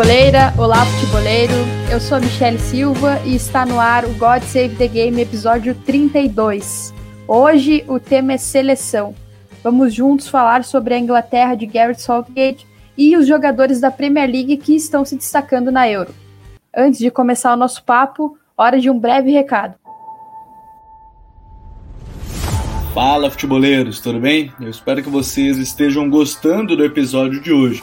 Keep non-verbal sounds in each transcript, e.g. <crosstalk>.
Futeboleira! Olá, futeboleiro! Eu sou a Michelle Silva e está no ar o God Save the Game, episódio 32. Hoje o tema é seleção. Vamos juntos falar sobre a Inglaterra de Gareth Southgate e os jogadores da Premier League que estão se destacando na Euro. Antes de começar o nosso papo, hora de um breve recado. Fala, futeboleiros, tudo bem? Eu espero que vocês estejam gostando do episódio de hoje.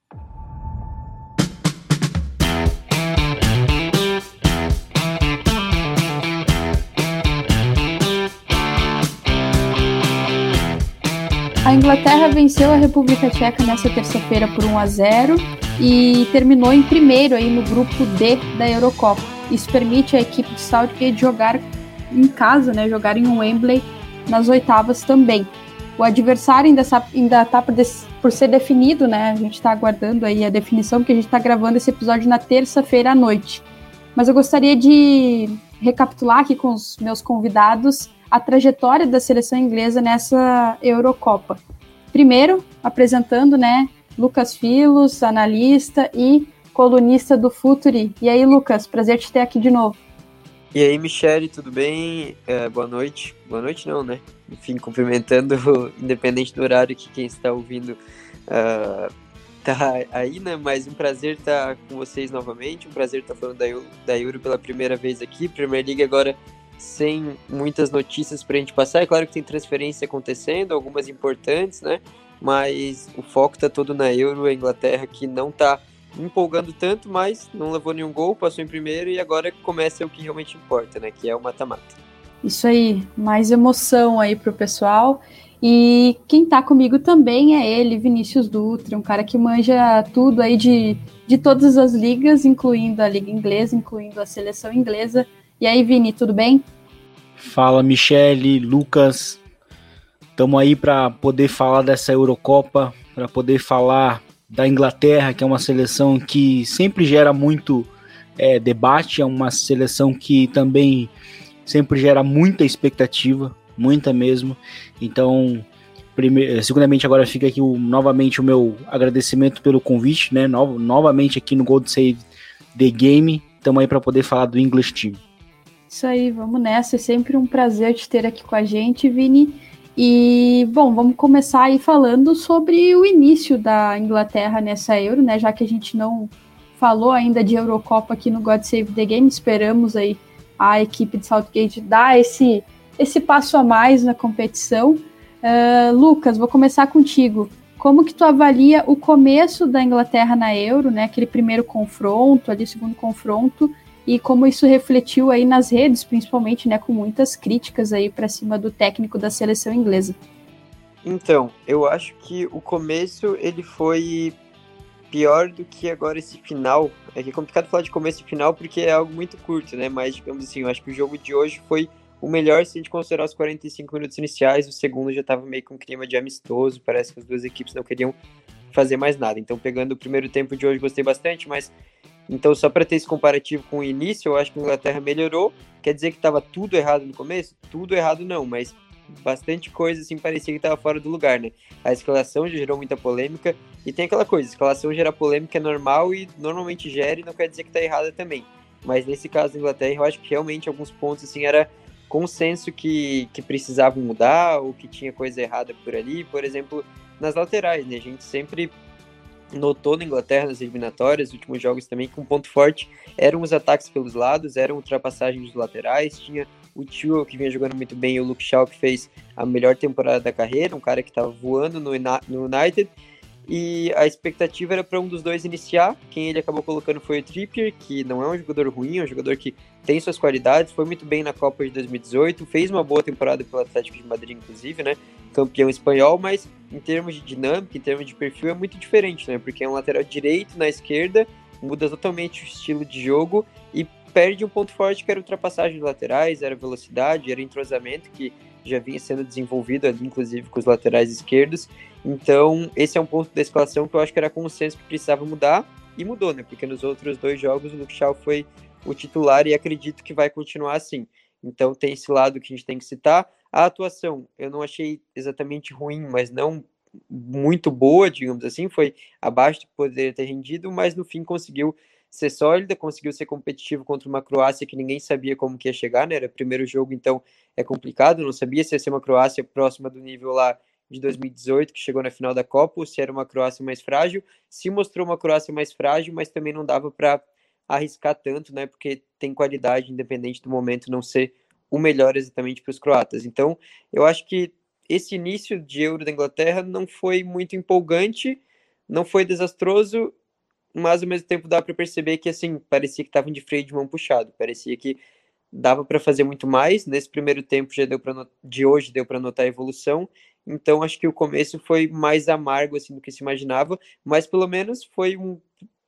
A Inglaterra venceu a República Tcheca nessa terça-feira por 1 a 0 e terminou em primeiro aí no grupo D da Eurocopa. Isso permite a equipe de Southgate jogar em casa, né, jogar em Wembley nas oitavas também. O adversário ainda está tá por, por, ser definido, né? A gente está aguardando aí a definição, porque a gente está gravando esse episódio na terça-feira à noite. Mas eu gostaria de recapitular aqui com os meus convidados a trajetória da seleção inglesa nessa Eurocopa. Primeiro, apresentando, né, Lucas Filos, analista e colunista do Futuri. E aí, Lucas, prazer te ter aqui de novo. E aí, Michele, tudo bem? É, boa noite. Boa noite não, né? Enfim, cumprimentando, independente do horário que quem está ouvindo uh, tá aí, né? Mas um prazer estar com vocês novamente, um prazer estar falando da Euro, da Euro pela primeira vez aqui. Premier League agora sem muitas notícias para a gente passar. É claro que tem transferência acontecendo, algumas importantes, né? Mas o foco está todo na Euro, a Inglaterra que não está empolgando tanto, mas não levou nenhum gol, passou em primeiro e agora começa o que realmente importa, né? Que é o mata-mata. Isso aí, mais emoção aí pro pessoal. E quem tá comigo também é ele, Vinícius Dutra, um cara que manja tudo aí de, de todas as ligas, incluindo a liga inglesa, incluindo a seleção inglesa. E aí, Vini, tudo bem? Fala, Michele, Lucas. Estamos aí para poder falar dessa Eurocopa, para poder falar da Inglaterra, que é uma seleção que sempre gera muito é, debate, é uma seleção que também sempre gera muita expectativa, muita mesmo. Então, primeiro, segundamente, agora fica aqui o, novamente o meu agradecimento pelo convite, né? No, novamente aqui no Gold Save The Game. Estamos aí para poder falar do English Team. Isso aí, vamos nessa. É sempre um prazer te ter aqui com a gente, Vini. E, bom, vamos começar aí falando sobre o início da Inglaterra nessa Euro, né? Já que a gente não falou ainda de Eurocopa aqui no God Save the Game, esperamos aí a equipe de Southgate dar esse, esse passo a mais na competição. Uh, Lucas, vou começar contigo. Como que tu avalia o começo da Inglaterra na Euro, né? Aquele primeiro confronto, ali segundo confronto, e como isso refletiu aí nas redes, principalmente, né, com muitas críticas aí para cima do técnico da seleção inglesa. Então, eu acho que o começo ele foi pior do que agora esse final. É que é complicado falar de começo e final porque é algo muito curto, né? Mas, digamos assim, eu acho que o jogo de hoje foi o melhor se a gente considerar os 45 minutos iniciais. O segundo já estava meio com um clima de amistoso, parece que as duas equipes não queriam fazer mais nada. Então, pegando o primeiro tempo de hoje, gostei bastante, mas então, só para ter esse comparativo com o início, eu acho que a Inglaterra melhorou. Quer dizer que estava tudo errado no começo? Tudo errado não, mas bastante coisa assim parecia que estava fora do lugar, né? A escalação gerou muita polêmica e tem aquela coisa, escalação gera polêmica é normal e normalmente gera e não quer dizer que está errada também. Mas nesse caso da Inglaterra, eu acho que realmente alguns pontos assim era consenso que, que precisavam mudar ou que tinha coisa errada por ali, por exemplo, nas laterais, né? A gente sempre notou na Inglaterra nas eliminatórias, nos últimos jogos também, que um ponto forte eram os ataques pelos lados, eram ultrapassagens dos laterais, tinha o Tio, que vinha jogando muito bem, o Luke Shaw, que fez a melhor temporada da carreira, um cara que estava voando no United. E a expectativa era para um dos dois iniciar. Quem ele acabou colocando foi o Trippier, que não é um jogador ruim, é um jogador que tem suas qualidades, foi muito bem na Copa de 2018, fez uma boa temporada pelo Atlético de Madrid, inclusive, né? Campeão espanhol, mas em termos de dinâmica, em termos de perfil, é muito diferente, né? Porque é um lateral direito na esquerda, muda totalmente o estilo de jogo e perde um ponto forte que era ultrapassagem de laterais, era velocidade, era entrosamento, que já vinha sendo desenvolvido inclusive com os laterais esquerdos. Então, esse é um ponto da escalação que eu acho que era consenso que precisava mudar, e mudou, né? Porque nos outros dois jogos o Luke Shaw foi o titular e acredito que vai continuar assim. Então tem esse lado que a gente tem que citar. A atuação, eu não achei exatamente ruim, mas não muito boa, digamos assim, foi abaixo do que poderia ter rendido, mas no fim conseguiu ser sólida, conseguiu ser competitivo contra uma Croácia que ninguém sabia como que ia chegar, né? Era o primeiro jogo, então é complicado, não sabia se ia ser uma Croácia próxima do nível lá de 2018, que chegou na final da Copa, ou se era uma Croácia mais frágil. Se mostrou uma Croácia mais frágil, mas também não dava para arriscar tanto, né? Porque tem qualidade, independente do momento não ser o melhor exatamente para os croatas. Então, eu acho que esse início de Euro da Inglaterra não foi muito empolgante, não foi desastroso, mas ao mesmo tempo dá para perceber que assim parecia que estavam de freio de mão puxado, parecia que dava para fazer muito mais. Nesse primeiro tempo já deu para de hoje deu para notar a evolução. Então acho que o começo foi mais amargo assim do que se imaginava, mas pelo menos foi um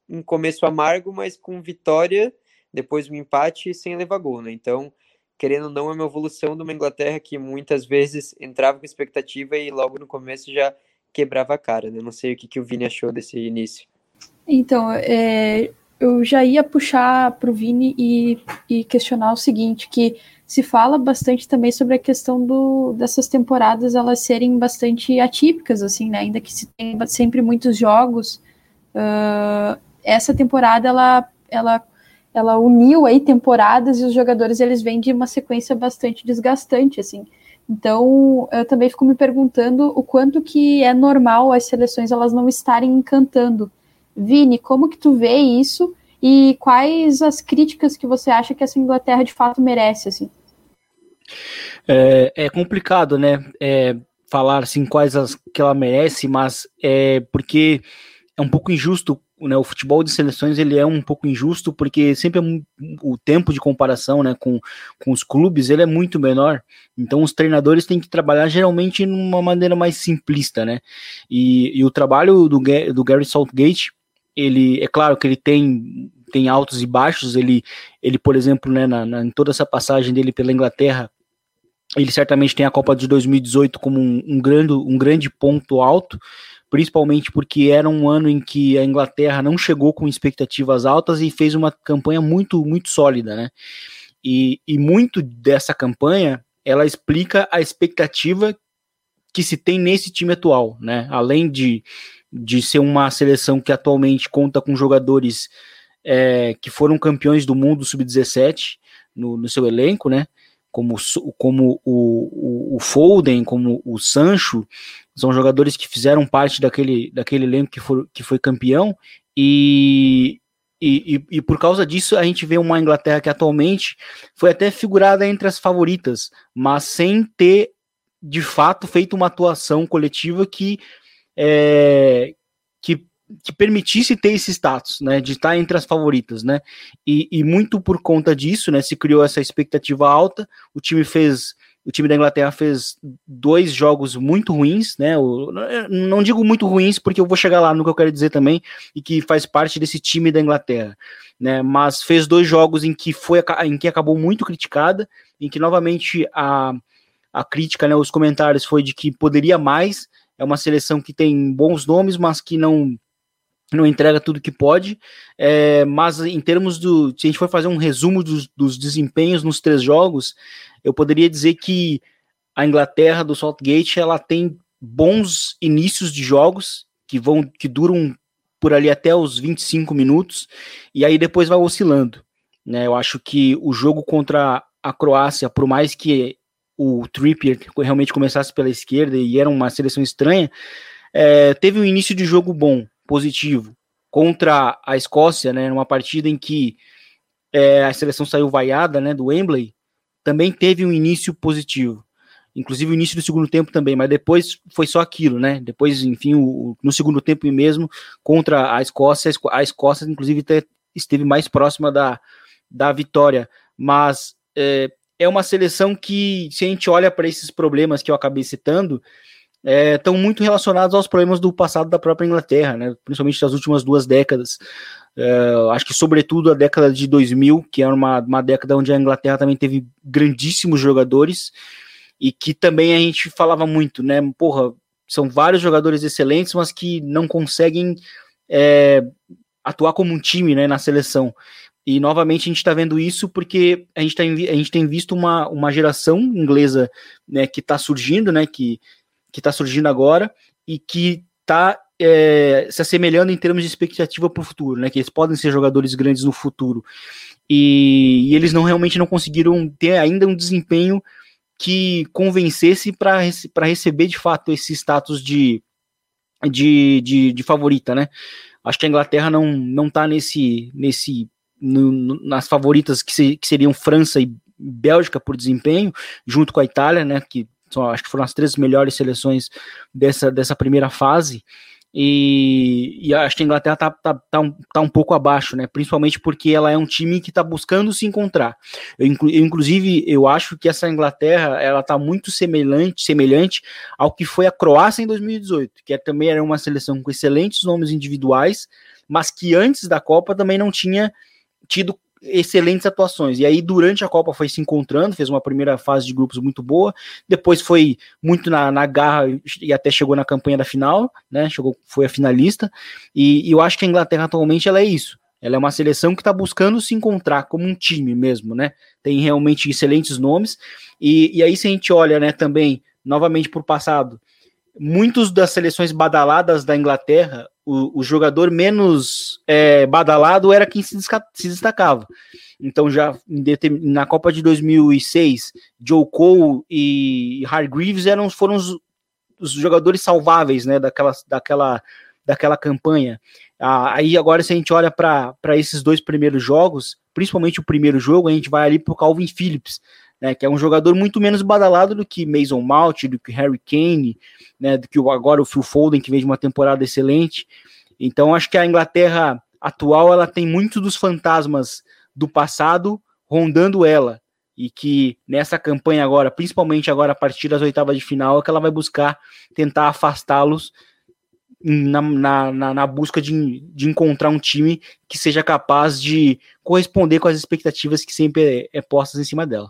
um começo amargo, mas com vitória, depois um empate sem levar gol, né? Então, querendo ou não, é uma evolução de uma Inglaterra que muitas vezes entrava com expectativa e logo no começo já quebrava a cara, né? Não sei o que, que o Vini achou desse início. Então, é, eu já ia puxar para o Vini e, e, questionar o seguinte, que se fala bastante também sobre a questão do, dessas temporadas elas serem bastante atípicas, assim, né? Ainda que se tem sempre muitos jogos, uh, essa temporada ela, ela, ela uniu aí temporadas e os jogadores eles vêm de uma sequência bastante desgastante, assim. Então, eu também fico me perguntando o quanto que é normal as seleções elas não estarem encantando. Vini, como que tu vê isso e quais as críticas que você acha que essa Inglaterra de fato merece, assim? É, é complicado, né? É, falar assim quais as que ela merece, mas é porque é um pouco injusto né, o futebol de seleções ele é um pouco injusto porque sempre é o tempo de comparação né, com, com os clubes ele é muito menor então os treinadores têm que trabalhar geralmente numa maneira mais simplista né e, e o trabalho do, do Gary Southgate ele é claro que ele tem tem altos e baixos ele ele por exemplo né, na, na, em toda essa passagem dele pela Inglaterra ele certamente tem a Copa de 2018 como um, um grande um grande ponto alto principalmente porque era um ano em que a Inglaterra não chegou com expectativas altas e fez uma campanha muito, muito sólida, né? E, e muito dessa campanha ela explica a expectativa que se tem nesse time atual, né? Além de, de ser uma seleção que atualmente conta com jogadores é, que foram campeões do mundo sub-17 no, no seu elenco, né? como, como o, o, o, Foden, como o Sancho, são jogadores que fizeram parte daquele, daquele elenco que, for, que foi campeão, e, e, e, e, por causa disso a gente vê uma Inglaterra que atualmente foi até figurada entre as favoritas, mas sem ter de fato feito uma atuação coletiva que, é, que que permitisse ter esse status, né, de estar entre as favoritas, né, e, e, muito por conta disso, né, se criou essa expectativa alta, o time fez, o time da Inglaterra fez dois jogos muito ruins, né, não digo muito ruins porque eu vou chegar lá no que eu quero dizer também, e que faz parte desse time da Inglaterra, né, mas fez dois jogos em que foi, em que acabou muito criticada, em que novamente a, a crítica, né, os comentários foi de que poderia mais, é uma seleção que tem bons nomes, mas que não não entrega tudo que pode, é, mas em termos do. Se a gente for fazer um resumo dos, dos, desempenhos nos três jogos, eu poderia dizer que a Inglaterra do Saltgate ela tem bons inícios de jogos que vão que duram por ali até os 25 minutos e aí depois vai oscilando. Né? Eu acho que o jogo contra a Croácia, por mais que o Trippier realmente começasse pela esquerda e era uma seleção estranha, é, teve um início de jogo bom positivo contra a Escócia, né, numa partida em que é, a seleção saiu vaiada, né, do Wembley, também teve um início positivo. Inclusive o início do segundo tempo também, mas depois foi só aquilo, né? Depois, enfim, o, no segundo tempo mesmo, contra a Escócia, a Escócia, inclusive, esteve mais próxima da, da vitória. Mas é, é uma seleção que, se a gente olha para esses problemas que eu acabei citando, estão é, muito relacionados aos problemas do passado da própria Inglaterra, né? principalmente das últimas duas décadas. É, acho que, sobretudo, a década de 2000, que é uma, uma década onde a Inglaterra também teve grandíssimos jogadores e que também a gente falava muito, né? Porra, são vários jogadores excelentes, mas que não conseguem é, atuar como um time né, na seleção. E novamente a gente está vendo isso porque a gente, tá, a gente tem visto uma, uma geração inglesa né, que está surgindo, né, que está surgindo agora e que está é, se assemelhando em termos de expectativa para o futuro, né, que eles podem ser jogadores grandes no futuro. E, e eles não realmente não conseguiram ter ainda um desempenho que convencesse para receber de fato esse status de, de, de, de favorita, né? Acho que a Inglaterra não, não tá nesse, nesse no, no, nas favoritas que, se, que, seriam França e Bélgica por desempenho, junto com a Itália, né, que são, acho que foram as três melhores seleções dessa, dessa primeira fase. E, e acho que a Inglaterra tá, tá, tá, um, tá um pouco abaixo, né? Principalmente porque ela é um time que está buscando se encontrar. Eu, eu, inclusive, eu acho que essa Inglaterra ela tá muito semelhante, semelhante ao que foi a Croácia em 2018, que é, também era uma seleção com excelentes nomes individuais, mas que antes da Copa também não tinha tido excelentes atuações. E aí, durante a Copa, foi se encontrando, fez uma primeira fase de grupos muito boa, depois foi muito na, na garra e até chegou na campanha da final, né? Chegou, foi a finalista. E, e eu acho que a Inglaterra atualmente ela é isso. Ela é uma seleção que está buscando se encontrar como um time mesmo, né? Tem realmente excelentes nomes. E, e aí, se a gente olha, né, também, novamente por passado, muitos das seleções badaladas da Inglaterra, o, o jogador menos é, badalado era quem se, se, destacava. Então, já na Copa de 2006, Joe Cole e Hargreaves eram, foram os, os jogadores salváveis né, daquela, daquela, daquela campanha. Ah, aí, agora, se a gente olha para esses dois primeiros jogos, principalmente o primeiro jogo, a gente vai ali para o Calvin Phillips, né, que é um jogador muito menos badalado do que Mason Mount, do que Harry Kane, né, do que agora o Phil Foden, que vem de uma temporada excelente. Então, acho que a Inglaterra atual ela tem muito dos fantasmas do passado rondando ela. E que nessa campanha agora, principalmente agora a partir das oitavas de final, é que ela vai buscar tentar afastá-los na, na, na, na, busca de, de encontrar um time que seja capaz de corresponder com as expectativas que sempre é, é postas em cima dela.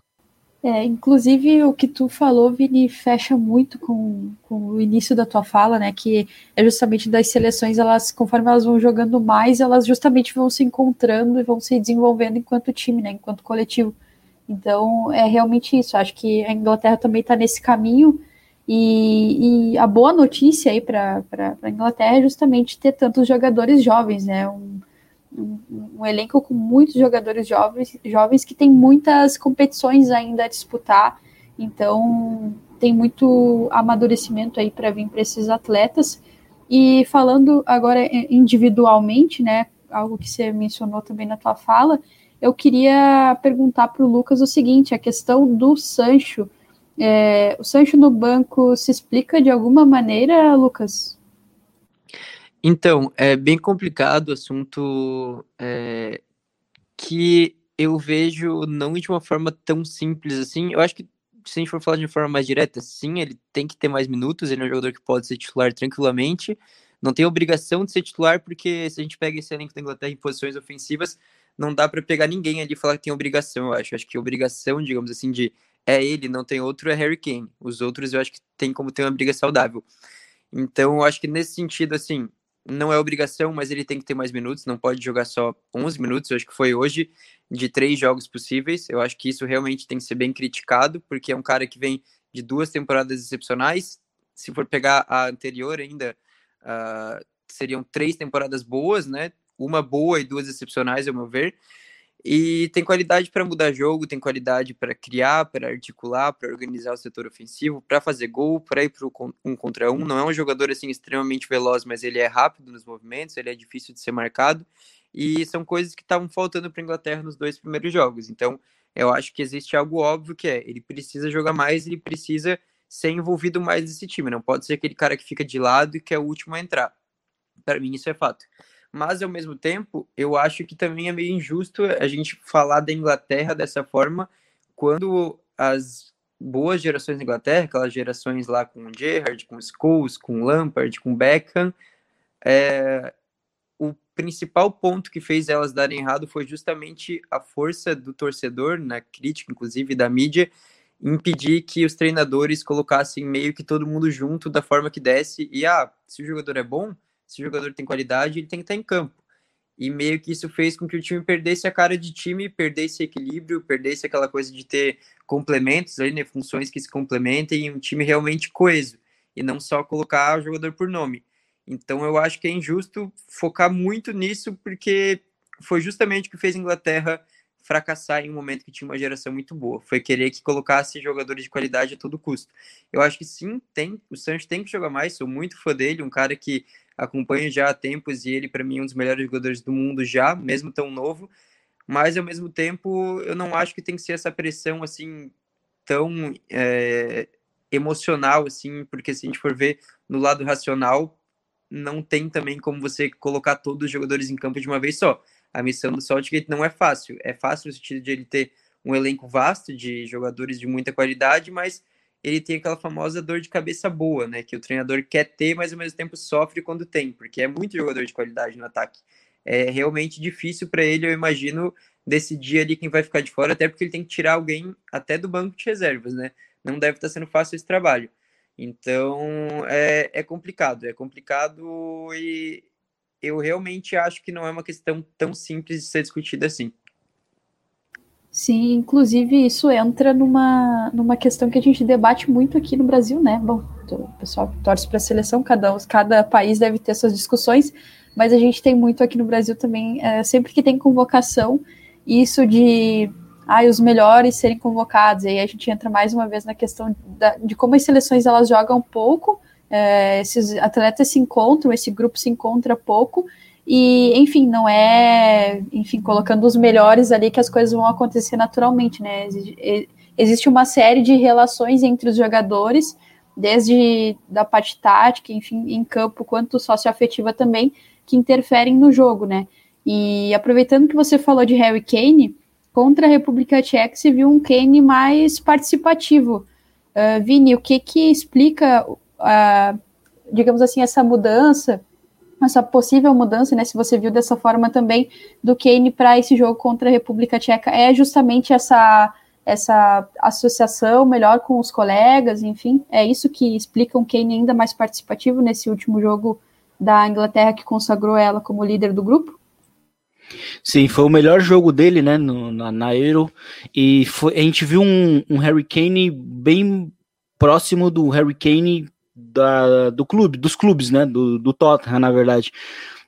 É, inclusive, o que tu falou, Vini, fecha muito com, com o início da tua fala, né? Que é justamente das seleções, elas, conforme elas vão jogando mais, elas justamente vão se encontrando e vão se desenvolvendo enquanto time, né? Enquanto coletivo. Então, é realmente isso. Acho que a Inglaterra também está nesse caminho. E, e, a boa notícia aí para a Inglaterra é justamente ter tantos jogadores jovens, né? Um, um, um, elenco com muitos jogadores jovens, jovens que tem muitas competições ainda a disputar, então tem muito amadurecimento aí para vir para esses atletas. E falando agora individualmente, né, algo que você mencionou também na tua fala, eu queria perguntar para o Lucas o seguinte: a questão do Sancho. É, o Sancho no banco se explica de alguma maneira, Lucas? Então, é bem complicado o assunto é, que eu vejo não de uma forma tão simples assim. Eu acho que se a gente for falar de forma mais direta, sim, ele tem que ter mais minutos, ele é um jogador que pode ser titular tranquilamente. Não tem obrigação de ser titular, porque se a gente pega esse elenco da Inglaterra em posições ofensivas, não dá para pegar ninguém ali e falar que tem obrigação, eu acho. Eu acho que obrigação, digamos assim, de é ele, não tem outro, é Harry Kane. Os outros eu acho que tem como ter uma briga saudável. Então, eu acho que nesse sentido, assim, não é obrigação, mas ele tem que ter mais minutos, não pode jogar só 11 minutos, eu acho que foi hoje, de três jogos possíveis. Eu acho que isso realmente tem que ser bem criticado, porque é um cara que vem de duas temporadas excepcionais. Se for pegar a anterior ainda, uh, seriam três temporadas boas, né? Uma boa e duas excepcionais, ao meu ver. E tem qualidade para mudar jogo, tem qualidade para criar, para articular, para organizar o setor ofensivo, para fazer gol, para ir para um contra um. Não é um jogador assim extremamente veloz, mas ele é rápido nos movimentos, ele é difícil de ser marcado. E são coisas que estavam faltando para Inglaterra nos dois primeiros jogos. Então, eu acho que existe algo óbvio que é, ele precisa jogar mais, ele precisa ser envolvido mais nesse time. Não pode ser aquele cara que fica de lado e que é o último a entrar. Para mim, isso é fato mas ao mesmo tempo, eu acho que também é meio injusto a gente falar da Inglaterra dessa forma quando as boas gerações da Inglaterra, aquelas gerações lá com Gerrard, com Scholes, com Lampard, com Beckham, é, o principal ponto que fez elas darem errado foi justamente a força do torcedor, na crítica, inclusive, da mídia, impedir que os treinadores colocassem meio que todo mundo junto da forma que desse. E, ah, se o jogador é bom, se o jogador tem qualidade, ele tem que estar em campo. E meio que isso fez com que o time perdesse a cara de time, perdesse equilíbrio, perdesse aquela coisa de ter complementos aí, né, funções que se complementem e um time realmente coeso, e não só colocar o jogador por nome. Então eu acho que é injusto focar muito nisso, porque foi justamente o que fez a Inglaterra fracassar em um momento que tinha uma geração muito boa. Foi querer que colocasse jogadores de qualidade a todo custo. Eu acho que sim, tem, o Sancho tem que jogar mais, sou muito fã dele, um cara que acompanho já há tempos e ele, para mim, é um dos melhores jogadores do mundo já, mesmo tão novo. Mas, ao mesmo tempo, eu não acho que tem que ser essa pressão, assim, tão é, emocional, assim, porque se a gente for ver no lado racional, não tem também como você colocar todos os jogadores em campo de uma vez só. A missão do Saltgate não é fácil. É fácil no sentido de ele ter um elenco vasto de jogadores de muita qualidade, mas ele tem aquela famosa dor de cabeça boa, né? Que o treinador quer ter, mas ao mesmo tempo sofre quando tem, porque é muito jogador de qualidade no ataque. É realmente difícil para ele, eu imagino, decidir ali quem vai ficar de fora, até porque ele tem que tirar alguém até do banco de reservas, né? Não deve estar tá sendo fácil esse trabalho. Então é, é complicado, é complicado e eu realmente acho que não é uma questão tão simples de ser discutida assim. Sim, inclusive isso entra numa, numa questão que a gente debate muito aqui no Brasil, né? Bom, o pessoal torce para a seleção, cada, cada país deve ter suas discussões, mas a gente tem muito aqui no Brasil também, é, sempre que tem convocação, isso de ah, os melhores serem convocados, e aí a gente entra mais uma vez na questão da, de como as seleções elas jogam pouco, é, esses atletas se encontram, esse grupo se encontra pouco, e, enfim, não é, enfim, colocando os melhores ali que as coisas vão acontecer naturalmente, né? Existe uma série de relações entre os jogadores, desde da parte tática, enfim, em campo, quanto socioafetiva também, que interferem no jogo, né? E aproveitando que você falou de Harry Kane, contra a República Tcheca se viu um Kane mais participativo. Uh, Vini, o que que explica, uh, digamos assim, essa mudança essa possível mudança, né, se você viu dessa forma também, do Kane para esse jogo contra a República Tcheca, é justamente essa, essa associação melhor com os colegas, enfim, é isso que explica um Kane ainda mais participativo nesse último jogo da Inglaterra que consagrou ela como líder do grupo? Sim, foi o melhor jogo dele, né, no, na, na Euro, e foi, a gente viu um, um Harry Kane bem próximo do Harry Kane da, do clube, dos clubes, né? Do, do Tottenham, na verdade,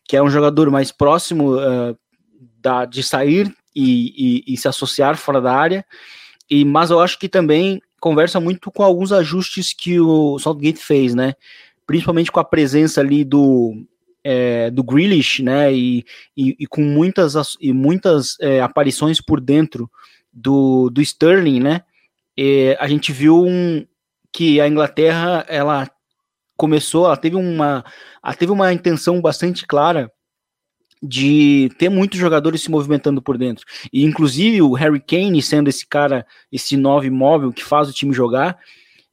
que é um jogador mais próximo uh, da, de sair e, e, e, se associar fora da área. E, mas eu acho que também conversa muito com alguns ajustes que o Southgate fez, né? Principalmente com a presença ali do, é, do Grealish, né? E, e, e, com muitas, e muitas é, aparições por dentro do, do Sterling, né? E a gente viu um, que a Inglaterra ela começou, ela teve uma, ela teve uma intenção bastante clara de ter muitos jogadores se movimentando por dentro. E inclusive o Harry Kane sendo esse cara, esse nove móvel que faz o time jogar,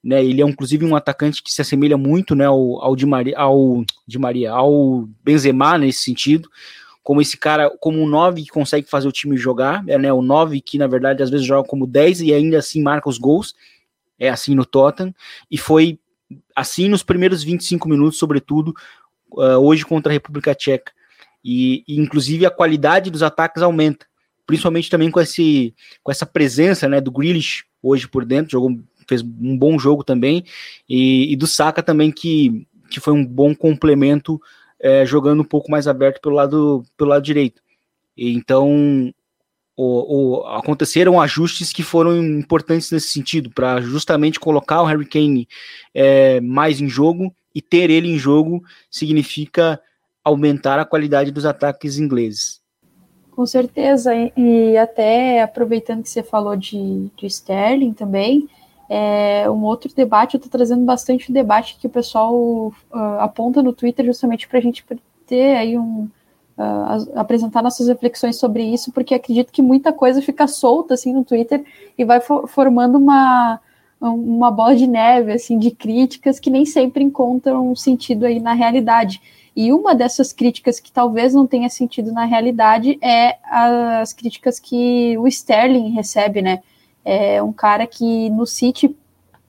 né? Ele é inclusive um atacante que se assemelha muito, né, ao, ao Di Maria, ao Di Maria, ao Benzema nesse sentido, como esse cara, como um 9 que consegue fazer o time jogar, é né, o 9 que na verdade às vezes joga como 10 e ainda assim marca os gols. É assim no Tottenham e foi assim nos primeiros 25 minutos, sobretudo, uh, hoje contra a República Tcheca. E, e, inclusive a qualidade dos ataques aumenta, principalmente também com, esse, com essa presença né, do Grealish hoje por dentro, jogou, fez um bom jogo também, e, e do Saka também, que, que foi um bom complemento, é, jogando um pouco mais aberto pelo lado, pelo lado direito. Então, ou, ou, aconteceram ajustes que foram importantes nesse sentido, para justamente colocar o Harry Kane é, mais em jogo, e ter ele em jogo significa aumentar a qualidade dos ataques ingleses. Com certeza, e até aproveitando que você falou de, de Sterling também, é, um outro debate, eu estou trazendo bastante debate que o pessoal uh, aponta no Twitter justamente para a gente ter aí um, uh, apresentar nossas reflexões sobre isso, porque acredito que muita coisa fica solta assim no Twitter e vai for formando uma, uma bola de neve assim de críticas que nem sempre encontram sentido aí na realidade. E uma dessas críticas que talvez não tenha sentido na realidade é as críticas que o Sterling recebe, né? É um cara que no City,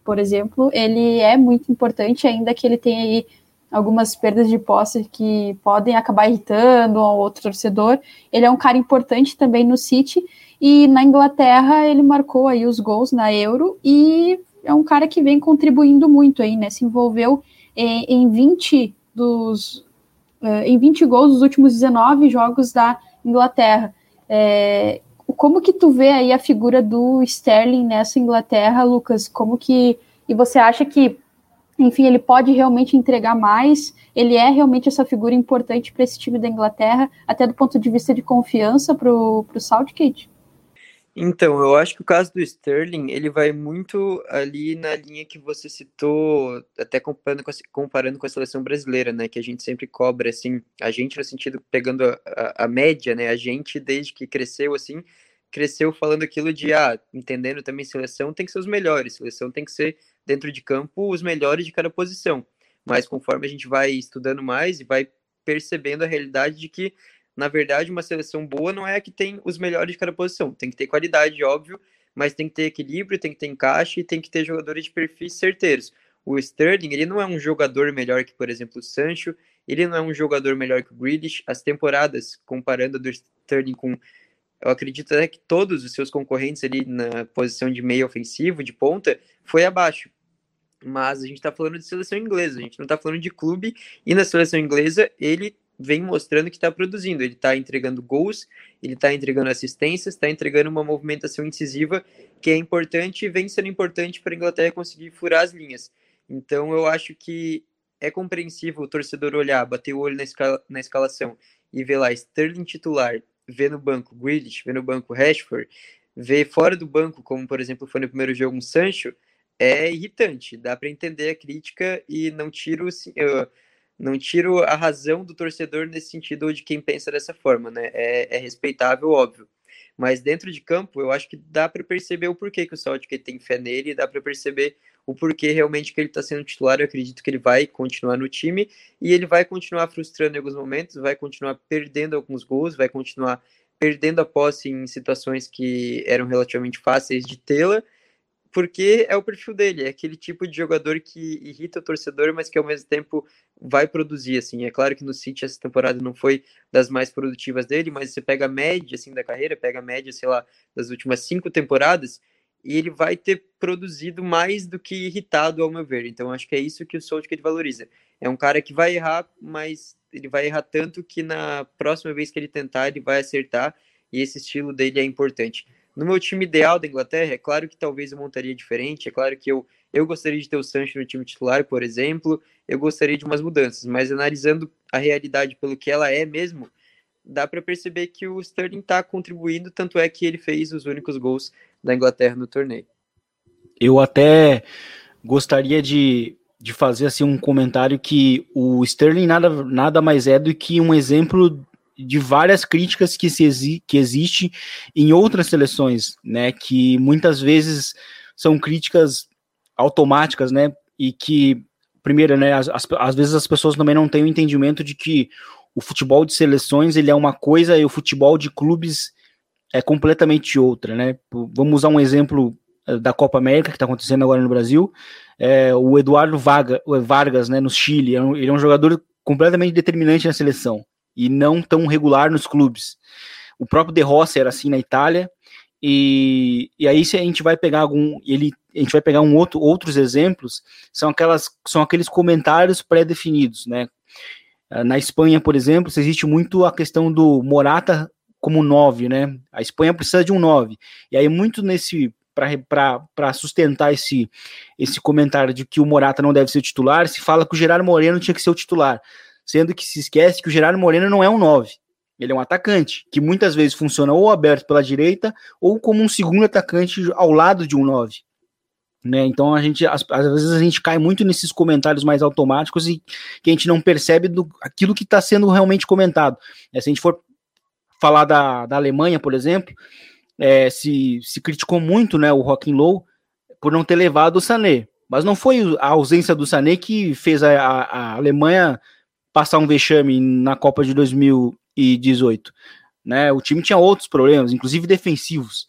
por exemplo, ele é muito importante, ainda que ele tenha aí algumas perdas de posse que podem acabar irritando um outro torcedor. Ele é um cara importante também no City e na Inglaterra ele marcou aí os gols na Euro e é um cara que vem contribuindo muito aí, né? Se envolveu em, em 20 dos em 20 gols nos últimos 19 jogos da Inglaterra. É, como que tu vê aí a figura do Sterling nessa Inglaterra, Lucas? Como que e você acha que, enfim, ele pode realmente entregar mais? Ele é realmente essa figura importante para esse time da Inglaterra, até do ponto de vista de confiança para o Southgate? Então, eu acho que o caso do Sterling, ele vai muito ali na linha que você citou, até comparando com a, comparando com a seleção brasileira, né, que a gente sempre cobra, assim, a gente no sentido, pegando a, a, a média, né, a gente desde que cresceu, assim, cresceu falando aquilo de, ah, entendendo também seleção tem que ser os melhores, seleção tem que ser, dentro de campo, os melhores de cada posição, mas conforme a gente vai estudando mais e vai percebendo a realidade de que na verdade, uma seleção boa não é a que tem os melhores de cada posição. Tem que ter qualidade, óbvio, mas tem que ter equilíbrio, tem que ter encaixe e tem que ter jogadores de perfis certeiros. O Sterling, ele não é um jogador melhor que, por exemplo, o Sancho, ele não é um jogador melhor que o Grealish. As temporadas, comparando do Sterling com, eu acredito até que todos os seus concorrentes ali na posição de meio ofensivo, de ponta, foi abaixo. Mas a gente está falando de seleção inglesa, a gente não está falando de clube, e na seleção inglesa ele vem mostrando que está produzindo. Ele está entregando gols, ele está entregando assistências, está entregando uma movimentação incisiva que é importante e vem sendo importante para a Inglaterra conseguir furar as linhas. Então eu acho que é compreensível o torcedor olhar, bater o olho na, escala, na escalação e ver lá Sterling titular, ver no banco Grealish, ver no banco Rashford, ver fora do banco, como por exemplo foi no primeiro jogo um Sancho, é irritante. Dá para entender a crítica e não tiro uh, não tiro a razão do torcedor nesse sentido ou de quem pensa dessa forma, né? É, é respeitável, óbvio. Mas dentro de campo, eu acho que dá para perceber o porquê que o Celtic tem fé nele, dá para perceber o porquê realmente que ele está sendo titular. Eu acredito que ele vai continuar no time e ele vai continuar frustrando em alguns momentos, vai continuar perdendo alguns gols, vai continuar perdendo a posse em situações que eram relativamente fáceis de tê-la porque é o perfil dele, é aquele tipo de jogador que irrita o torcedor, mas que ao mesmo tempo vai produzir, assim. É claro que no City essa temporada não foi das mais produtivas dele, mas você pega a média, assim, da carreira, pega a média, sei lá, das últimas cinco temporadas, e ele vai ter produzido mais do que irritado, ao meu ver. Então acho que é isso que o Solskjaer valoriza. É um cara que vai errar, mas ele vai errar tanto que na próxima vez que ele tentar, ele vai acertar, e esse estilo dele é importante. No meu time ideal da Inglaterra, é claro que talvez eu montaria diferente, é claro que eu, eu gostaria de ter o Sancho no time titular, por exemplo, eu gostaria de umas mudanças, mas analisando a realidade pelo que ela é mesmo, dá para perceber que o Sterling está contribuindo, tanto é que ele fez os únicos gols da Inglaterra no torneio. Eu até gostaria de, de fazer assim um comentário que o Sterling nada, nada mais é do que um exemplo de várias críticas que, se exi que existe em outras seleções, né? Que muitas vezes são críticas automáticas, né? E que, primeiro, né? As, às vezes as pessoas também não têm o entendimento de que o futebol de seleções ele é uma coisa e o futebol de clubes é completamente outra, né? Vamos usar um exemplo eh, da Copa América que está acontecendo agora no Brasil. É, o Eduardo Vaga, Vargas, né? No Chile, é ele é um jogador completamente determinante na seleção e não tão regular nos clubes. O próprio De Rossi era assim na Itália, e, e aí se a gente vai pegar algum, ele, a gente vai pegar um outro, outros exemplos, são aquelas, são aqueles comentários pré-definidos, né? Na Espanha, por exemplo, existe muito a questão do Morata como 9, né? A Espanha precisa de um 9. E aí, muito nesse. Para sustentar esse, esse comentário de que o Morata não deve ser titular, se fala que o Gerardo Moreno tinha que ser o titular. Sendo que se esquece que o Gerardo Moreno não é um 9. Ele é um atacante, que muitas vezes funciona ou aberto pela direita, ou como um segundo atacante ao lado de um 9. Né? Então a gente às, às, vezes a gente cai muito nesses comentários mais automáticos e que a gente não percebe do, aquilo que está sendo realmente comentado. É, se a gente for falar da, da Alemanha, por exemplo, é, se, se criticou muito né, o Rockin Low por não ter levado o Sané. Mas não foi a ausência do Sané que fez a, a, a Alemanha passar um vexame na Copa de 2018. Né? O time tinha outros problemas, inclusive defensivos.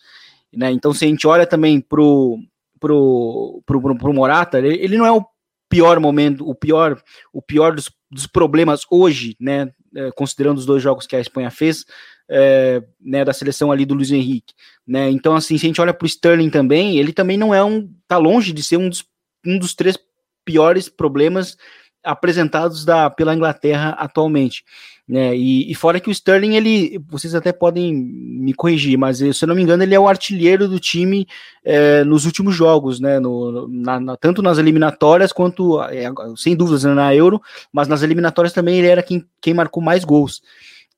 Né? Então, se a gente olha também pro pro, pro, pro, pro Morata, ele, ele, não é o pior momento, o pior, o pior dos, dos problemas hoje, né? É, considerando os dois jogos que a Espanha fez, é, né, da seleção ali do Luiz Henrique, né? Então, assim, se a gente olha para o Sterling também, ele também não é um, tá longe de ser um dos, um dos três piores problemas apresentados da, pela Inglaterra atualmente. Né? E, e, fora que o Sterling, ele, vocês até podem me corrigir, mas se eu não me engano, ele é o artilheiro do time é, nos últimos jogos, né? No, na, na, tanto nas eliminatórias quanto, é, sem dúvidas, né, na Euro, mas nas eliminatórias também ele era quem, quem marcou mais gols.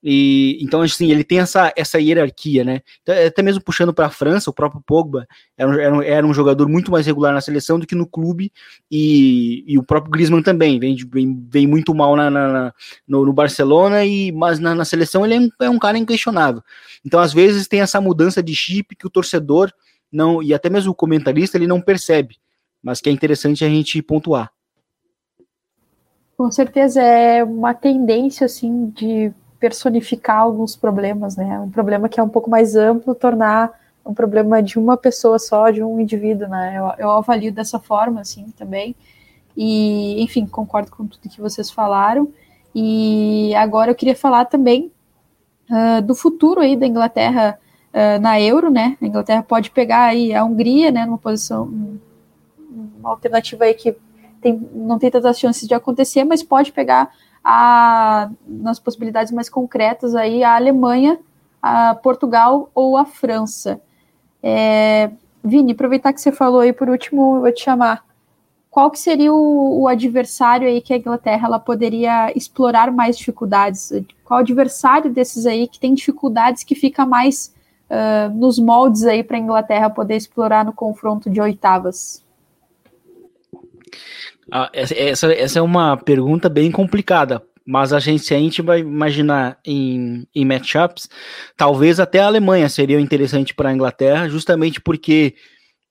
E então assim, ele tem essa, essa hierarquia, né? Então, até mesmo puxando para a França, o próprio Pogba era um, era, era um, jogador muito mais regular na seleção do que no clube, e, e o próprio Griezmann também vem, vem, vem muito mal na, na no, no, Barcelona, e mas na, na seleção ele é um, é um, cara inquestionável. Então, às vezes, tem essa mudança de chip que o torcedor não, e até mesmo o comentarista, ele não percebe, mas que é interessante a gente pontuar. Com certeza é uma tendência assim de personificar alguns problemas, né? Um problema que é um pouco mais amplo, tornar um problema de uma pessoa só, de um indivíduo, né? Eu, eu avalio dessa forma, assim, também. E, enfim, concordo com tudo que vocês falaram. E agora eu queria falar também uh, do futuro aí da Inglaterra uh, na Euro, né? A Inglaterra pode pegar aí a Hungria, né? Numa posição, uma alternativa aí que tem, não tem tantas chances de acontecer, mas pode pegar a, nas possibilidades mais concretas aí a Alemanha, a Portugal ou a França. É, Vini, aproveitar que você falou aí por último, eu vou te chamar. Qual que seria o, o, adversário aí que a Inglaterra ela poderia explorar mais dificuldades? Qual adversário desses aí que tem dificuldades que fica mais uh, nos moldes aí para a Inglaterra poder explorar no confronto de oitavas? Ah, essa, essa é uma pergunta bem complicada, mas a gente, se a gente vai imaginar em, em matchups, talvez até a Alemanha seria interessante para a Inglaterra, justamente porque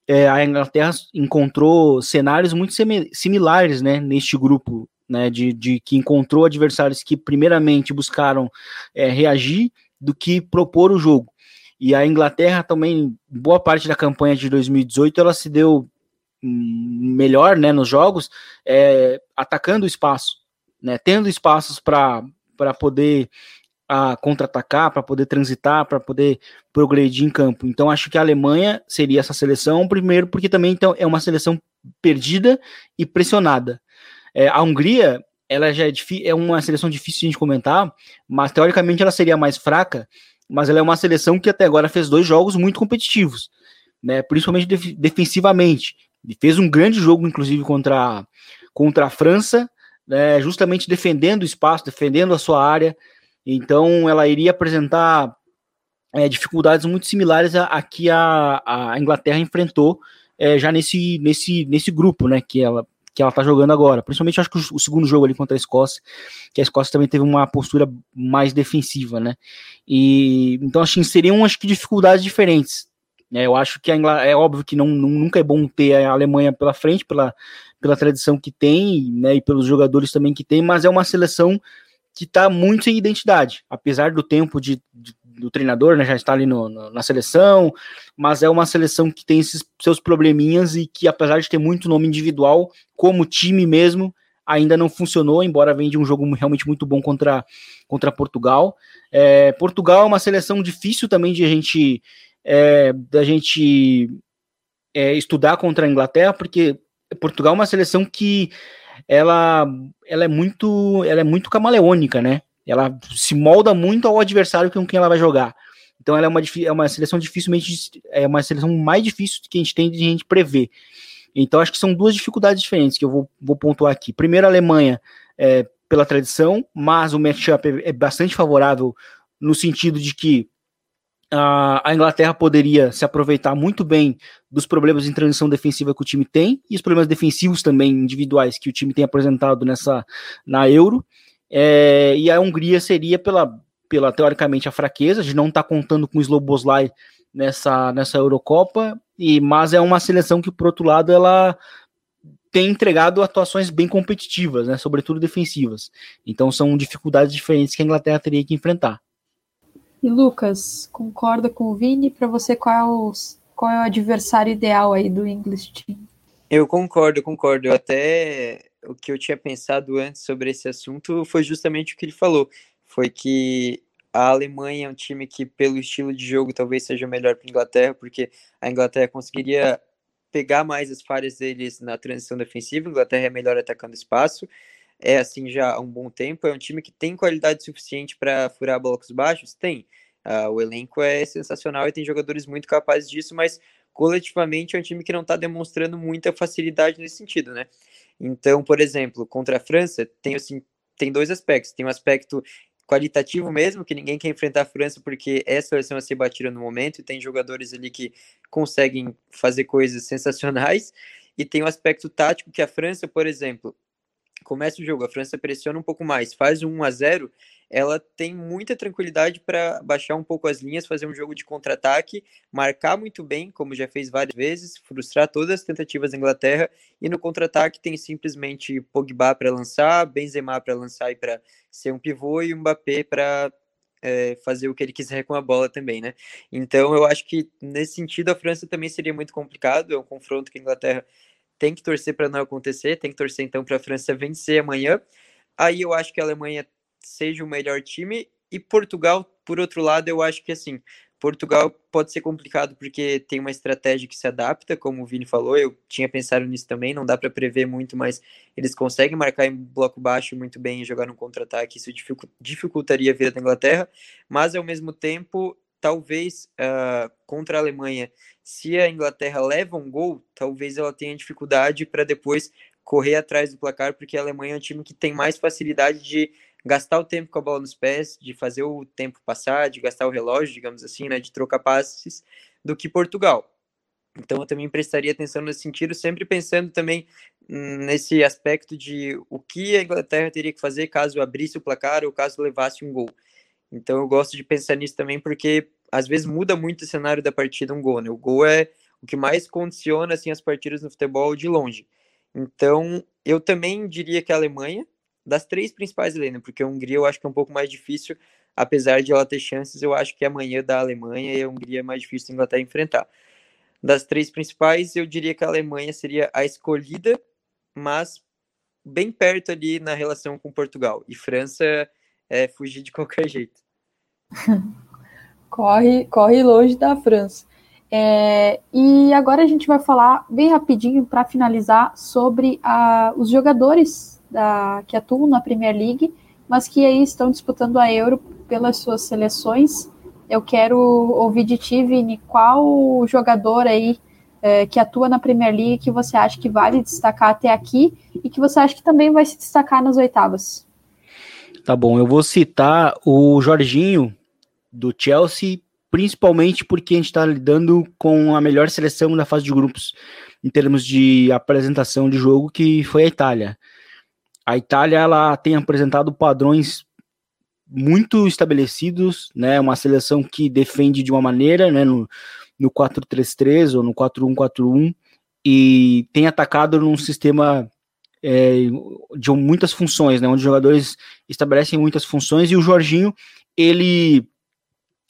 é, a Inglaterra encontrou cenários muito similares né, neste grupo, né, de, de que encontrou adversários que primeiramente buscaram é, reagir do que propor o jogo. E a Inglaterra também, boa parte da campanha de 2018, ela se deu melhor né, nos jogos, é, atacando o espaço, né, tendo espaços para poder a contra-atacar, para poder transitar, para poder progredir em campo. Então acho que a Alemanha seria essa seleção, primeiro porque também então, é uma seleção perdida e pressionada. É, a Hungria, ela já é, é uma seleção difícil de comentar, mas teoricamente ela seria mais fraca, mas ela é uma seleção que até agora fez dois jogos muito competitivos, né, principalmente def defensivamente. Ele fez um grande jogo, inclusive, contra, contra a França, né, justamente defendendo o espaço, defendendo a sua área. Então, ela iria apresentar é, dificuldades muito similares a, a que a, a Inglaterra enfrentou é, já nesse, nesse, nesse grupo, né, que ela que ela tá jogando agora. Principalmente, acho que o, o, segundo jogo ali contra a Escócia, que a Escócia também teve uma postura mais defensiva, né? E então, assim, seriam acho que dificuldades diferentes. É, eu acho que a Inglaterra, é óbvio que não, nunca é bom ter a Alemanha pela frente, pela, pela tradição que tem, né, e pelos jogadores também que tem, mas é uma seleção que está muito sem identidade, apesar do tempo de, de do treinador, né, já está ali no, no, na seleção, mas é uma seleção que tem esses seus probleminhas e que, apesar de ter muito nome individual, como time mesmo, ainda não funcionou, embora venha de um jogo realmente muito bom contra, contra Portugal. É, Portugal é uma seleção difícil também de a gente é, da gente é, estudar contra a Inglaterra, porque Portugal é uma seleção que ela, ela é muito ela é muito camaleônica, né? Ela se molda muito ao adversário com quem ela vai jogar. Então ela é uma, é uma seleção dificilmente é uma seleção mais difícil que a gente tem de a gente prever. Então acho que são duas dificuldades diferentes que eu vou, vou pontuar aqui. Primeiro a Alemanha é, pela tradição, mas o matchup é, é bastante favorável no sentido de que a Inglaterra poderia se aproveitar muito bem dos problemas em transição defensiva que o time tem e os problemas defensivos também individuais que o time tem apresentado nessa na Euro. É, e a Hungria seria pela, pela teoricamente a fraqueza de não estar tá contando com o Sloboslai nessa nessa Eurocopa e mas é uma seleção que por outro lado ela tem entregado atuações bem competitivas, né, sobretudo defensivas. Então são dificuldades diferentes que a Inglaterra teria que enfrentar. E Lucas, concorda com o Vini? Para você, qual é, o, qual é o adversário ideal aí do English Team? Eu concordo, concordo. Eu até o que eu tinha pensado antes sobre esse assunto foi justamente o que ele falou. Foi que a Alemanha é um time que, pelo estilo de jogo, talvez seja melhor para a Inglaterra, porque a Inglaterra conseguiria pegar mais as falhas deles na transição defensiva. A Inglaterra é melhor atacando espaço é assim já há um bom tempo. É um time que tem qualidade suficiente para furar blocos baixos? Tem. Uh, o elenco é sensacional e tem jogadores muito capazes disso, mas coletivamente é um time que não está demonstrando muita facilidade nesse sentido, né? Então, por exemplo, contra a França, tem, assim, tem dois aspectos. Tem um aspecto qualitativo mesmo, que ninguém quer enfrentar a França porque é seleção a ser batida no momento, e tem jogadores ali que conseguem fazer coisas sensacionais, e tem o um aspecto tático que a França, por exemplo, começa o jogo, a França pressiona um pouco mais, faz um 1 a 0 ela tem muita tranquilidade para baixar um pouco as linhas, fazer um jogo de contra-ataque, marcar muito bem, como já fez várias vezes, frustrar todas as tentativas da Inglaterra, e no contra-ataque tem simplesmente Pogba para lançar, Benzema para lançar e para ser um pivô, e Mbappé para é, fazer o que ele quiser com a bola também, né? Então eu acho que nesse sentido a França também seria muito complicado, é um confronto que a Inglaterra tem que torcer para não acontecer, tem que torcer então para a França vencer amanhã. Aí eu acho que a Alemanha seja o melhor time. E Portugal, por outro lado, eu acho que assim, Portugal pode ser complicado porque tem uma estratégia que se adapta, como o Vini falou, eu tinha pensado nisso também, não dá para prever muito, mas eles conseguem marcar em bloco baixo muito bem e jogar no contra-ataque, isso dificultaria a vida da Inglaterra, mas ao mesmo tempo talvez uh, contra a Alemanha, se a Inglaterra leva um gol, talvez ela tenha dificuldade para depois correr atrás do placar, porque a Alemanha é um time que tem mais facilidade de gastar o tempo com a bola nos pés, de fazer o tempo passar, de gastar o relógio, digamos assim, né, de trocar passes, do que Portugal. Então eu também prestaria atenção nesse sentido, sempre pensando também nesse aspecto de o que a Inglaterra teria que fazer caso abrisse o placar ou caso levasse um gol. Então eu gosto de pensar nisso também porque às vezes muda muito o cenário da partida um gol, né? O gol é o que mais condiciona assim as partidas no futebol de longe. Então, eu também diria que a Alemanha, das três principais, Helena, porque a Hungria eu acho que é um pouco mais difícil, apesar de ela ter chances, eu acho que amanhã da Alemanha e a Hungria é mais difícil a Inglaterra enfrentar. Das três principais, eu diria que a Alemanha seria a escolhida, mas bem perto ali na relação com Portugal. E França é fugir de qualquer jeito. <laughs> corre, corre longe da França. É, e agora a gente vai falar bem rapidinho para finalizar sobre a, os jogadores da, que atuam na Premier League, mas que aí estão disputando a Euro pelas suas seleções. Eu quero ouvir de ti, Vini, qual jogador aí é, que atua na Premier League que você acha que vale destacar até aqui e que você acha que também vai se destacar nas oitavas? Tá bom, eu vou citar o Jorginho, do Chelsea, principalmente porque a gente está lidando com a melhor seleção da fase de grupos em termos de apresentação de jogo, que foi a Itália. A Itália ela tem apresentado padrões muito estabelecidos, né? Uma seleção que defende de uma maneira, né? No, no 4-3-3 ou no 4-1-4-1 e tem atacado num sistema é, de muitas funções, né? Onde os jogadores estabelecem muitas funções e o Jorginho ele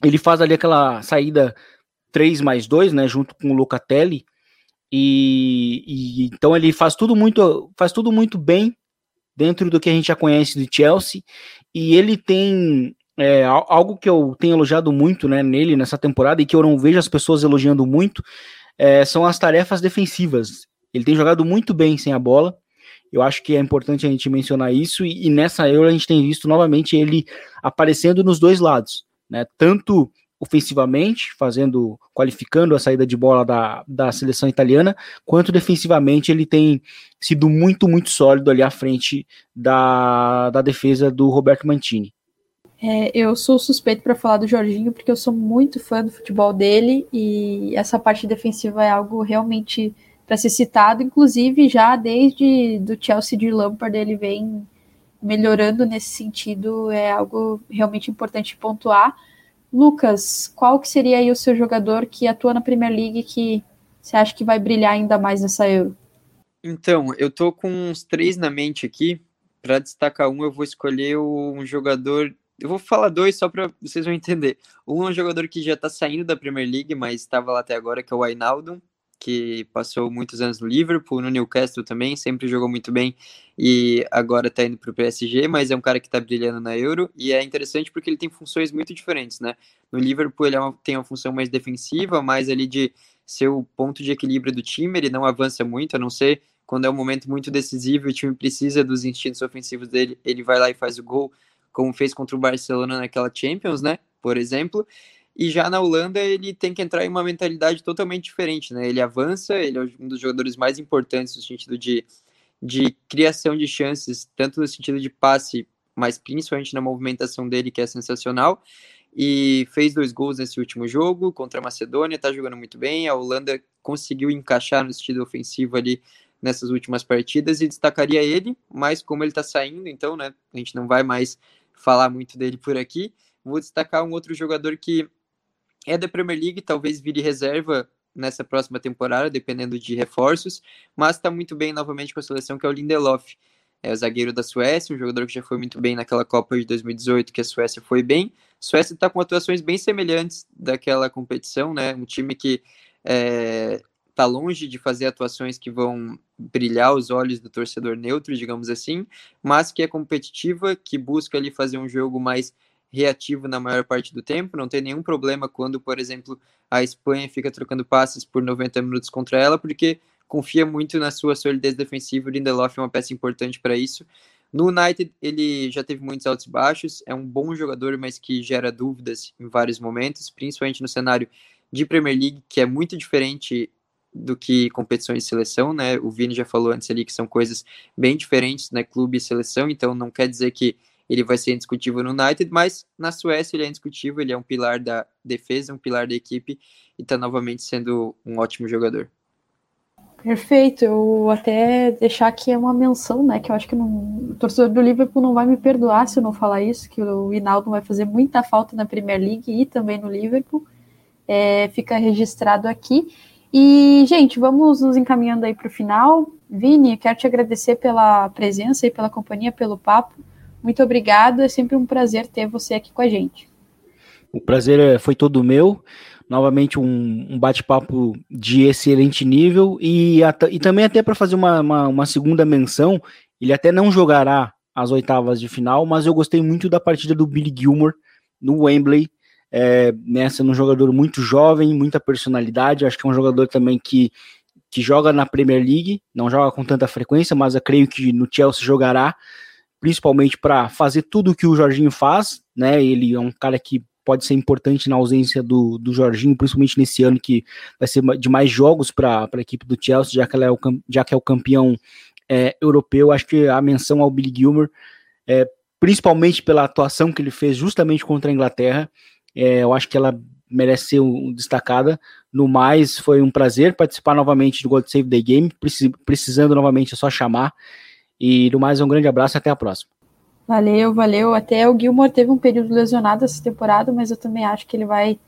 ele faz ali aquela saída 3 mais 2, né, junto com o Locatelli, e, e, então ele faz tudo muito faz tudo muito bem dentro do que a gente já conhece do Chelsea, e ele tem é, algo que eu tenho elogiado muito né, nele nessa temporada e que eu não vejo as pessoas elogiando muito é, são as tarefas defensivas. Ele tem jogado muito bem sem a bola. Eu acho que é importante a gente mencionar isso, e, e nessa Euro a gente tem visto novamente ele aparecendo nos dois lados né? Tanto ofensivamente, fazendo, qualificando a saída de bola da, da seleção italiana, quanto defensivamente ele tem sido muito, muito sólido ali à frente da, da defesa do Roberto Mantini. É, eu sou suspeito para falar do Jorginho, porque eu sou muito fã do futebol dele e essa parte defensiva é algo realmente para ser citado, inclusive já desde do Chelsea de Lampard ele vem melhorando nesse sentido, é algo realmente importante pontuar. Lucas, qual que seria aí o seu jogador que atua na Premier League que você acha que vai brilhar ainda mais nessa Euro? Então, eu tô com uns três na mente aqui. Para destacar um, eu vou escolher um jogador eu vou falar dois só para vocês vão entender. Um é um jogador que já está saindo da Premier League, mas estava lá até agora, que é o Ainaldo, que passou muitos anos no Liverpool, no Newcastle também, sempre jogou muito bem e agora está indo para o PSG, mas é um cara que está brilhando na Euro e é interessante porque ele tem funções muito diferentes, né? No Liverpool ele é uma, tem uma função mais defensiva, mais ali de ser o ponto de equilíbrio do time, ele não avança muito, a não ser quando é um momento muito decisivo e o time precisa dos instintos ofensivos dele, ele vai lá e faz o gol como fez contra o Barcelona naquela Champions, né? Por exemplo. E já na Holanda ele tem que entrar em uma mentalidade totalmente diferente, né? Ele avança, ele é um dos jogadores mais importantes no sentido de, de criação de chances, tanto no sentido de passe, mas principalmente na movimentação dele, que é sensacional. E fez dois gols nesse último jogo contra a Macedônia, tá jogando muito bem. A Holanda conseguiu encaixar no sentido ofensivo ali nessas últimas partidas e destacaria ele, mas como ele tá saindo, então, né, a gente não vai mais falar muito dele por aqui. Vou destacar um outro jogador que é da Premier League, talvez vire reserva nessa próxima temporada, dependendo de reforços, mas está muito bem novamente com a seleção, que é o Lindelof. É o zagueiro da Suécia, um jogador que já foi muito bem naquela Copa de 2018, que a Suécia foi bem. A Suécia está com atuações bem semelhantes daquela competição, né? Um time que é, está longe de fazer atuações que vão brilhar os olhos do torcedor neutro, digamos assim, mas que é competitiva, que busca ali fazer um jogo mais reativo na maior parte do tempo, não tem nenhum problema quando, por exemplo, a Espanha fica trocando passes por 90 minutos contra ela, porque confia muito na sua solidez defensiva, o Lindelof é uma peça importante para isso. No United, ele já teve muitos altos e baixos, é um bom jogador, mas que gera dúvidas em vários momentos, principalmente no cenário de Premier League, que é muito diferente do que competições de seleção, né? O Vini já falou antes ali que são coisas bem diferentes, né? Clube e seleção, então não quer dizer que ele vai ser indiscutível no United, mas na Suécia ele é indiscutível, ele é um pilar da defesa, um pilar da equipe e está novamente sendo um ótimo jogador. Perfeito, eu até deixar aqui uma menção, né, que eu acho que não, o torcedor do Liverpool não vai me perdoar se eu não falar isso, que o Hinaldo vai fazer muita falta na Premier League e também no Liverpool, é, fica registrado aqui, e, gente, vamos nos encaminhando aí para o final. Vini, quero te agradecer pela presença e pela companhia, pelo papo. Muito obrigado, é sempre um prazer ter você aqui com a gente. O prazer é, foi todo meu. Novamente, um, um bate-papo de excelente nível e, e também até para fazer uma, uma, uma segunda menção. Ele até não jogará as oitavas de final, mas eu gostei muito da partida do Billy Gilmore no Wembley é, né, sendo um jogador muito jovem, muita personalidade, acho que é um jogador também que, que joga na Premier League, não joga com tanta frequência, mas eu creio que no Chelsea jogará, principalmente para fazer tudo o que o Jorginho faz, né, ele é um cara que pode ser importante na ausência do, do Jorginho, principalmente nesse ano que vai ser de mais jogos para a equipe do Chelsea, já que, ela é o, já que é o campeão é, europeu, acho que a menção ao Billy Gilmer, é, principalmente pela atuação que ele fez justamente contra a Inglaterra, é, eu acho que ela merece ser um, destacada. No mais, foi um prazer participar novamente do God Save the Game. Precisando novamente é só chamar. E no mais, um grande abraço e até a próxima. Valeu, valeu. Até o Gilmore teve um período lesionado essa temporada, mas eu também acho que ele vai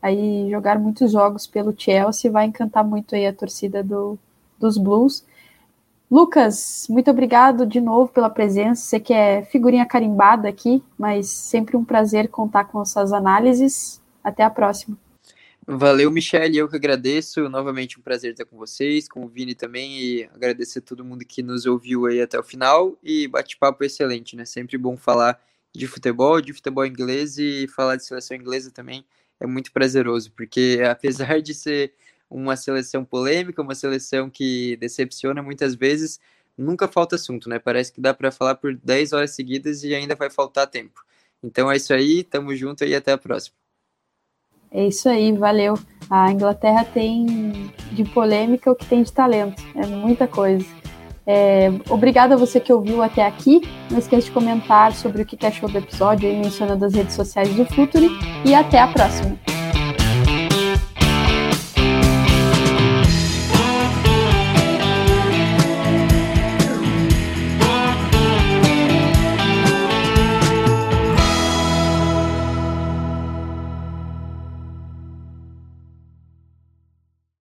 aí jogar muitos jogos pelo Chelsea, vai encantar muito aí a torcida do, dos Blues. Lucas, muito obrigado de novo pela presença. Você que é figurinha carimbada aqui, mas sempre um prazer contar com suas análises. Até a próxima. Valeu, Michelle. Eu que agradeço. Novamente um prazer estar com vocês, com o Vini também, e agradecer a todo mundo que nos ouviu aí até o final. E bate-papo excelente, né? Sempre bom falar de futebol, de futebol inglês e falar de seleção inglesa também é muito prazeroso, porque apesar de ser uma seleção polêmica, uma seleção que decepciona muitas vezes, nunca falta assunto, né? Parece que dá para falar por 10 horas seguidas e ainda vai faltar tempo. Então é isso aí, tamo junto e até a próxima. É isso aí, valeu. A Inglaterra tem de polêmica o que tem de talento. É muita coisa. É, obrigada a você que ouviu até aqui. Não esqueça de comentar sobre o que achou do episódio aí mencionando as redes sociais do Futuri. E até a próxima.